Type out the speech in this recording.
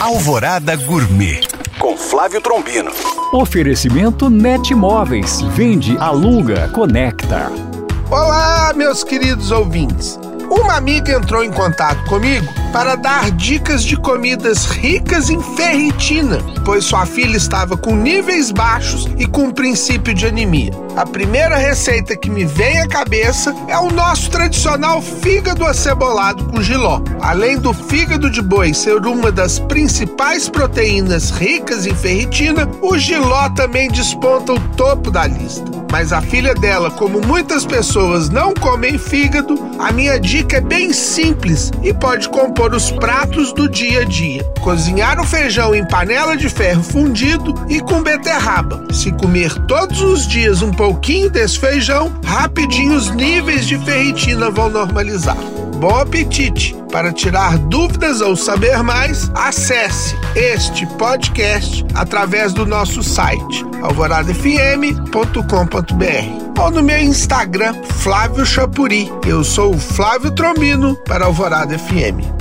Alvorada Gourmet com Flávio Trombino. Oferecimento Net Móveis. Vende, aluga, conecta. Olá, meus queridos ouvintes. Uma amiga entrou em contato comigo para dar dicas de comidas ricas em ferritina, pois sua filha estava com níveis baixos e com princípio de anemia. A primeira receita que me vem à cabeça é o nosso tradicional fígado acebolado com giló. Além do fígado de boi ser uma das principais proteínas ricas em ferritina, o giló também desponta o topo da lista. Mas a filha dela, como muitas pessoas não comem fígado, a minha dica é bem simples e pode compor os pratos do dia a dia. Cozinhar o feijão em panela de ferro fundido e com beterraba. Se comer todos os dias um pouquinho desse feijão, rapidinho os níveis de ferritina vão normalizar. Bom apetite! Para tirar dúvidas ou saber mais, acesse este podcast através do nosso site alvoradafm.com.br ou no meu Instagram, Flávio Chapuri. Eu sou o Flávio Trombino para Alvorada FM.